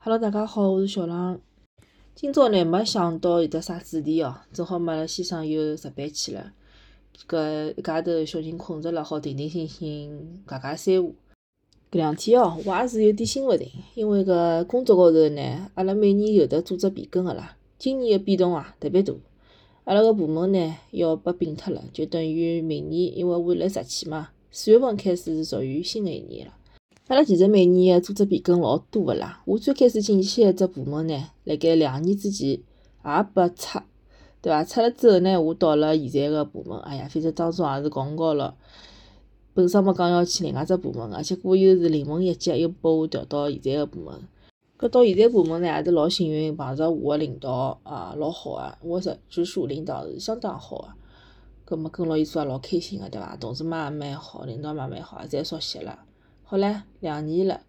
Hello，大家好，我是小浪。今朝呢，没想到有得啥主题哦，正好嘛，阿拉先生又值班去了，搿一家头小人困着了，好定定心心，讲讲三胡。搿两天哦，我也是有点心勿定，因为搿工作高头呢，阿拉每年有得组织变更个啦。今年个变动啊，特别大。阿拉个部门呢，要被并脱了，就等于明年，因为我辣实习嘛，四月份开始是属于新个一年了。阿拉其实每年个组织变更老多个啦。我最开始进去个只部门呢，辣盖两年之前也被拆，对伐？拆了之后呢，我到了现在个部门。哎呀，反正当中也是搞搞了。本身么讲要去另外只部门个，结果又是临门一脚，又拨我调到现在个部门。搿到现在部门呢，也是老幸运，碰着我个领导啊，老好个，我直直属领导是相当好个。搿么跟牢伊做也老开心个，对伐？同事嘛也蛮好，领导嘛蛮好，侪熟悉了。好唻，两年了，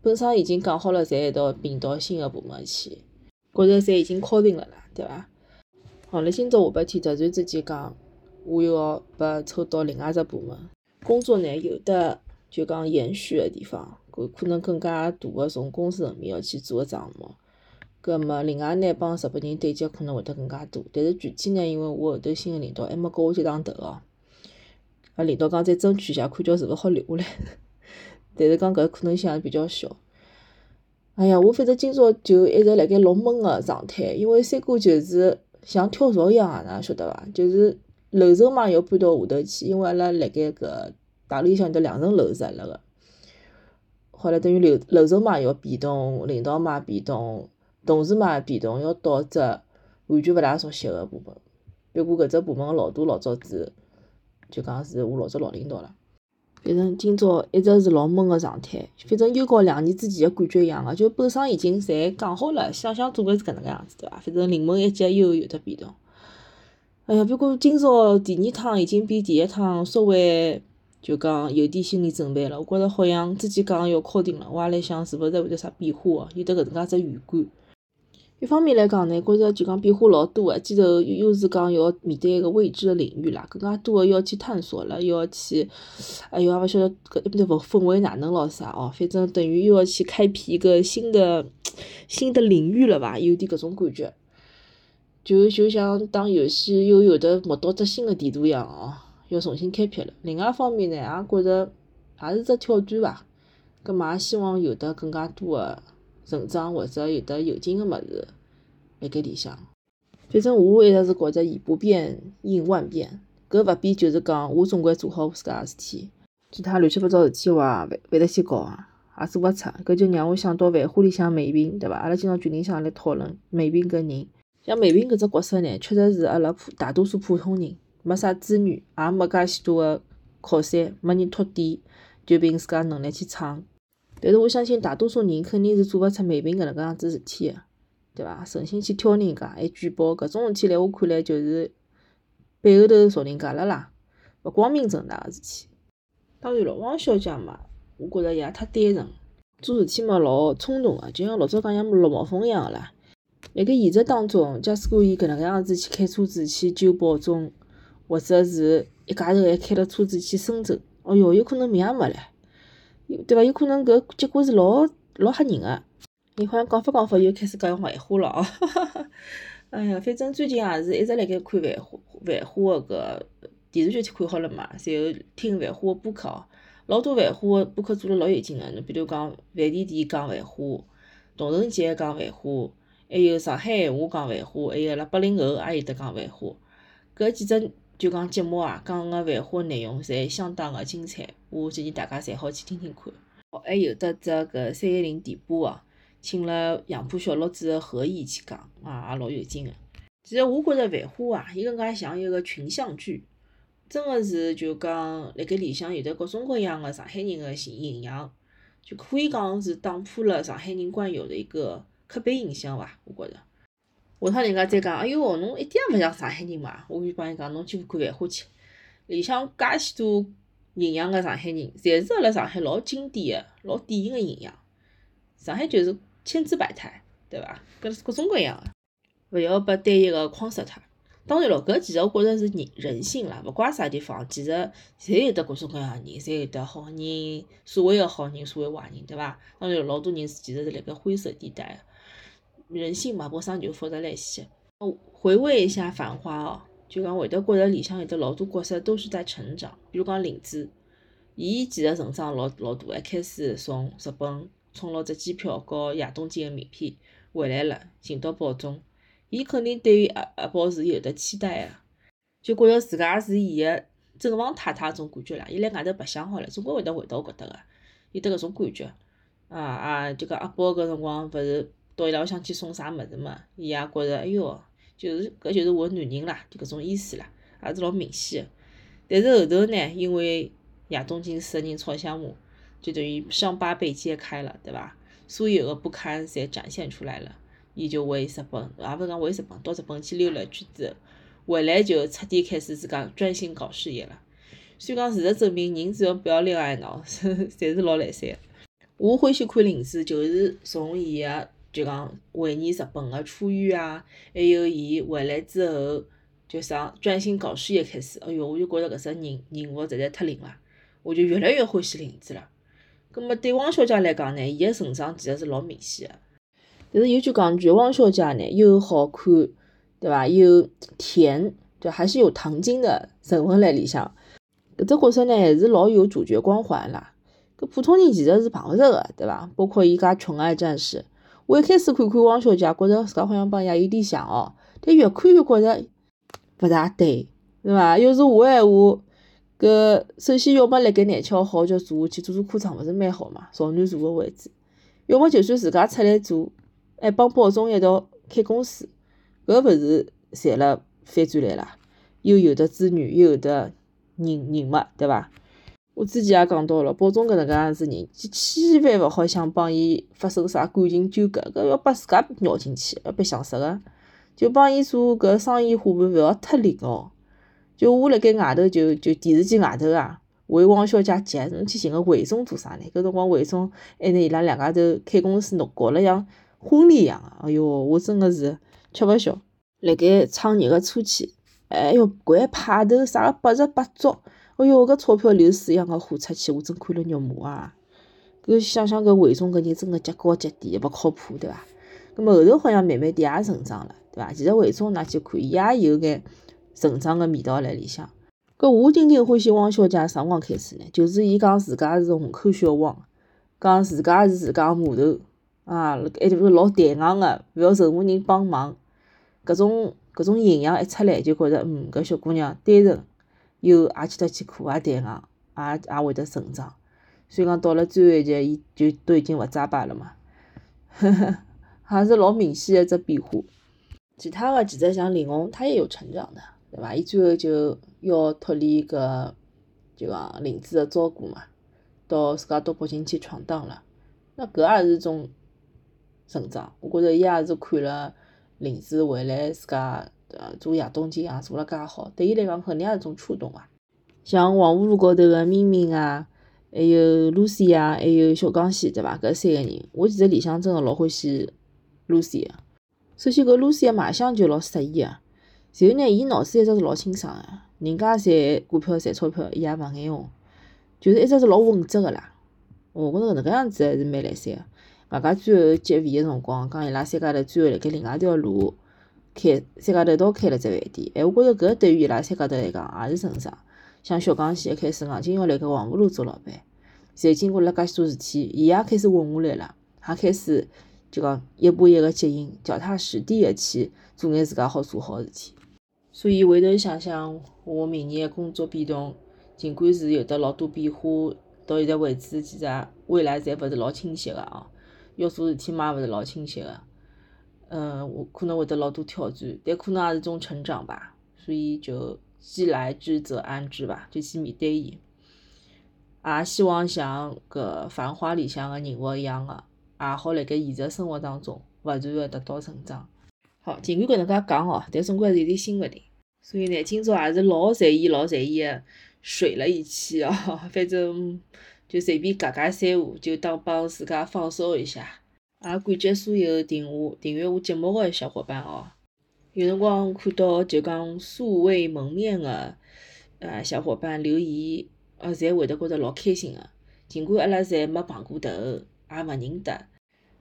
本身已经讲好了，侪一道并到新个部门去，觉着侪已经敲定了啦，对伐？好了，今朝下半天突然之间讲，我又要被抽到另外只部门，工作呢有的就讲延续个地方，可可能更加大个从公司层面要去做个项目，搿么另外呢帮日本人对接可能会得更加多，但是具体呢，因为我后头新个领导还没跟我接上头哦，啊领导讲再争取一下，看叫是勿是好留下来。但是讲搿可能性也比较小。哎呀，我反正今朝就一直辣盖老闷个状态，因为三哥就是像跳槽一样个，哪晓得伐？就是楼层嘛要搬到下头去，因为阿拉辣盖搿大楼里向有得两层楼是阿拉个。好了，等于楼楼层嘛要变动，领导嘛变动，同事嘛变动，要到只完全勿大熟悉个部门。不过搿只部门个老大老早子就讲是我老早老领导了。反正今朝一直是老闷个状态，反正又和两年之前个感觉一样个，就本身已经侪讲好了，想想做个是搿能介样子，对伐？反正临门一脚又有得变动。哎呀，不过今朝第二趟已经比第一趟稍微就讲有点心理准备了，我觉着好像之前讲要敲定了，我也来想是勿是会得啥变化个，有得搿能介只预感。一方面来讲呢，觉着就讲变化老多个，前头又又是讲要面对一个未知的领域啦，更加多个要去探索了，要去，哎哟，也勿晓得搿一边头氛围哪能咯啥哦，反正等于又要去开辟一个新的新的领域了伐？有点搿种感觉，就就像打游戏又有的摸到只新的地图一样哦，要重新开辟了。另外一方面呢，也觉着也是只挑战伐，搿么也希望有得更加多个。成长或者有得有劲个物事辣盖里向，反正我一直是觉着以不变应万变，搿勿变就是讲我总归做好自家个事体，其他乱七八糟事体话勿会得去搞啊，也做勿出，搿就让我想到《繁花》里向美萍，对伐？阿拉今朝群里向来讨论美萍搿人，像美萍搿只角色呢，确实是阿拉普大多数普通人，没啥资源，也没介许多个靠山，没人托底，就凭自家能力去闯。但是我相信大多数人肯定是做勿出美萍搿能介样子事体个，对伐？存心去挑人家，还举报，搿种事体，辣我看来就是背后头造人家了啦，勿光明正大个事体。当然了，汪小姐嘛，我觉着也太单纯，做事体嘛老冲动个，就像老早讲像陆茂峰一样个啦。辣盖现实当中，假使讲伊搿能介样子去开车子去救保中，或者是一家头还开了车子去深圳，哦哟，有可能命也没了。对伐？有可能搿结果是老老吓人个。你好像讲法讲法又开始讲繁花了哦。哎呀，反正最近也是一直辣盖看繁花繁花个搿电视剧去看好了嘛，然后听繁花个播客哦。老多繁花个播客做了老有劲个，侬比如讲范甜甜讲繁花，童承杰讲繁花，还有上海闲话讲繁花，还有阿拉八零后也有得讲繁花。搿几只。就讲节目啊，讲个繁花内容侪相当个精彩，我建议大家侪好去听听看。哦，还有得只搿三一零点播哦，请了杨浦小六子个何毅去讲，啊，也老有劲个。其实我觉着繁花啊，伊更加像一个群像剧，真个是就讲辣盖里向有得各种各样个上海人个形形象，就可以讲是打破了上海人惯有的一个刻板印象伐？我觉着。下趟人家再讲，哎哟，侬一点也勿像上海人嘛！我就帮伊讲，侬去看《繁花》去，里向介许多形象个上海人，侪是阿拉上海老经典个、老典型个形象。上海就是千姿百态，对伐？搿是各种各样个，勿要被单一个框死脱。当然咯，搿其实我觉着是人人性啦，勿怪啥地方，其实侪有得各种各样个人，侪有得好人，所谓个好人，所谓坏人，对伐？当然老多人是其实是辣盖灰色地带，个人性嘛，本身就复杂来些。回味一下《繁花》哦，就讲会得觉着里向有得老多角色都是在成长，比如讲林子，伊其实成长老老大，一开始从日本充了只机票和亚东京个名片回来了，寻到宝总。伊肯定对于阿阿宝是有得期待个，就觉着自家是伊个正房太太种感觉啦。伊辣外头白相好了，总归会得回到搿搭个，有得搿种感觉。啊啊，就讲阿宝搿辰光勿是到伊拉屋里向去送啥物事嘛，伊也觉着哎哟，就是搿就是我男人啦，就搿种意思啦，也是老明显个。但是后头呢，因为亚东京四个人吵相骂，就等于伤疤被揭开了，对伐？所有个不堪侪展现出来了。伊就回日本，也勿讲回日本，到日本去溜了一圈之后，回来就彻底开始自家专心搞事业了。所以讲，事实证明，人只要不要恋爱脑，侪是老来三个。我欢喜看林子，就是从伊个就讲回忆日本个初遇啊，还有伊回来之后就啥专心搞事业开始。哎哟，我就觉着搿只人人物实在太灵了，我就越来越欢喜林子了。葛末对汪小姐来讲呢，伊个成长其实是老明显个。但是有句讲句，汪小姐呢又好看，对伐？又甜，就还是有糖精的成分辣里向。搿只角色呢还是老有主角光环啦。搿普通人其实是碰勿着个，对伐？包括伊家纯爱战士，我一开始看看汪小姐，觉着自家好像帮伊有点像哦，但越看越觉着勿大对，对伐？要是我闲话，搿首先要么辣盖南桥好叫做下去做做科长，勿是蛮好嘛？少男座个位置，要么就算自家出来做。还帮保总一道开公司，搿勿是赚了翻转来啦？又有的资源，又有的人人脉，对伐？我之前也讲到了，宝总搿能介样子人，千万勿好想帮伊发生啥感情纠葛，搿要把自家绕进去，要别想死个。就帮伊做搿生意伙伴，勿要太灵哦。就我辣盖外头，就就电视机外头啊，为汪小姐急，侬去寻个魏总做啥呢？搿辰光魏总还拿伊拉两家头开公司弄搞了像。婚礼一样个，哎哟，我真个是吃勿消。辣盖创业个初期，哎哟，掼派头啥个八十八足，哎哟，搿钞票流水一样个花出去，我真看了肉麻啊！搿想想搿魏总搿人真个极高极低，勿靠谱，对伐？葛末后头好像慢慢点也成长了，对伐？其实魏总㑚去看，伊也有眼成长个味道辣里向。搿我顶顶欢喜汪小姐啥辰光开始呢？就是伊讲自家是虹口小王，讲自家是自家码头。啊，还是老坦荡个，勿要任何人帮忙，搿种搿种形象一出来，就觉着嗯，搿小姑娘单纯，又也去得去苦，也坦荡，也也会得成长。所以讲到了最后一集，伊就都已经勿扎巴了嘛，呵呵，还是老明显一只变化。其他个其实像林红，她也有成长的，对伐？伊最后就要脱离搿就讲林子个照顾嘛，到自家到北京去闯荡了。那搿也是种。成长，我觉着伊也是看了林子回来自家呃做亚东京啊做了介好，对伊来讲肯定也是种触动啊。像黄湖路高头个明明啊，还有露西啊，还有小刚西，对伐？搿三个人，我其实里向真个老欢喜露西个。首先搿露西个卖相就老适意个，然后呢，伊脑子一直是老清爽个，人家赚股票赚钞票，伊也勿眼红，就是一直是老稳质个啦。我觉着搿能介样子还是蛮来三个。外加最后结尾个辰光，讲伊拉三家头最后辣盖另外一条路开，三家头一道开了只饭店。哎，我觉着搿对于伊拉三家头来讲也是成长。像小刚西一开始硬劲要辣盖黄浦路做老板，现在经过了介许多事体，伊也开始稳下来了，也开始就讲一步一个脚印，脚踏实地个去做眼自家好做好事体。所以回头想想，我明年个工作变动，尽管是有得老多变化，到现在为止，其实未来侪勿是老清晰个哦。要做事体嘛也，勿是老清晰个，嗯，我可能会得老多挑战，但可能也是种成长吧，所以就既来之则安之吧，就去面对伊。也希望像搿繁花里向个人物一样个，也好辣盖现实生活当中勿断个得到成长。好，尽管搿能介讲哦，但总归还是有点心勿定。所以呢，今朝也是老随意、老随意个睡了一期哦，反正。就随便讲讲三胡，就当帮自家放松一下。也感激所有订我订阅我节目的小伙伴哦。有辰光看到就讲素未谋面个呃小伙伴留言，呃，侪会得觉着老开心个。尽管阿拉侪没碰过头，也勿认得，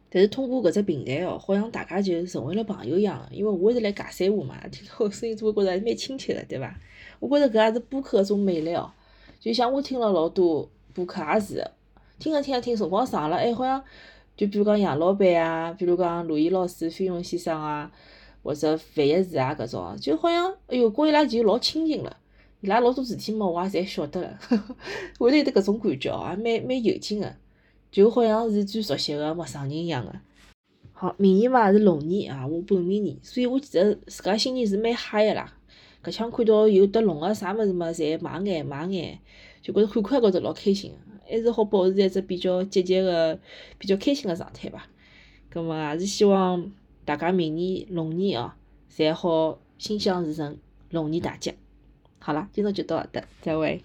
但是通过搿只平台哦，好像大家就成为了朋友一样。因为我一直辣尬三胡嘛，听到声音总会觉着蛮亲切个，对伐？我觉着搿也是播客一种魅力哦。就像我听了老多播客也是，听着听着听，辰光长了，哎，好像就比如讲杨老板啊，比如讲陆毅老师、飞鸿先生啊，或者范逸士啊搿种，就好像哎哟，跟伊拉就老亲近了。伊拉老多事体嘛，我也侪晓得了，会得有得搿种感觉哦，也蛮蛮有劲个，就好像是最熟悉个陌生人一样个。好，明年嘛是龙年啊，我本命年，所以我其实自家心情是蛮嗨个啦。搿腔看到有得龙个啥物事嘛，侪买眼买眼，就觉着看看觉着老开心个，还是好保持一只比较积极个、比较开心的状态吧。葛末也是希望大家明年龙年哦，侪好心想事成，龙年大吉。好了，今朝就到搿搭，再会。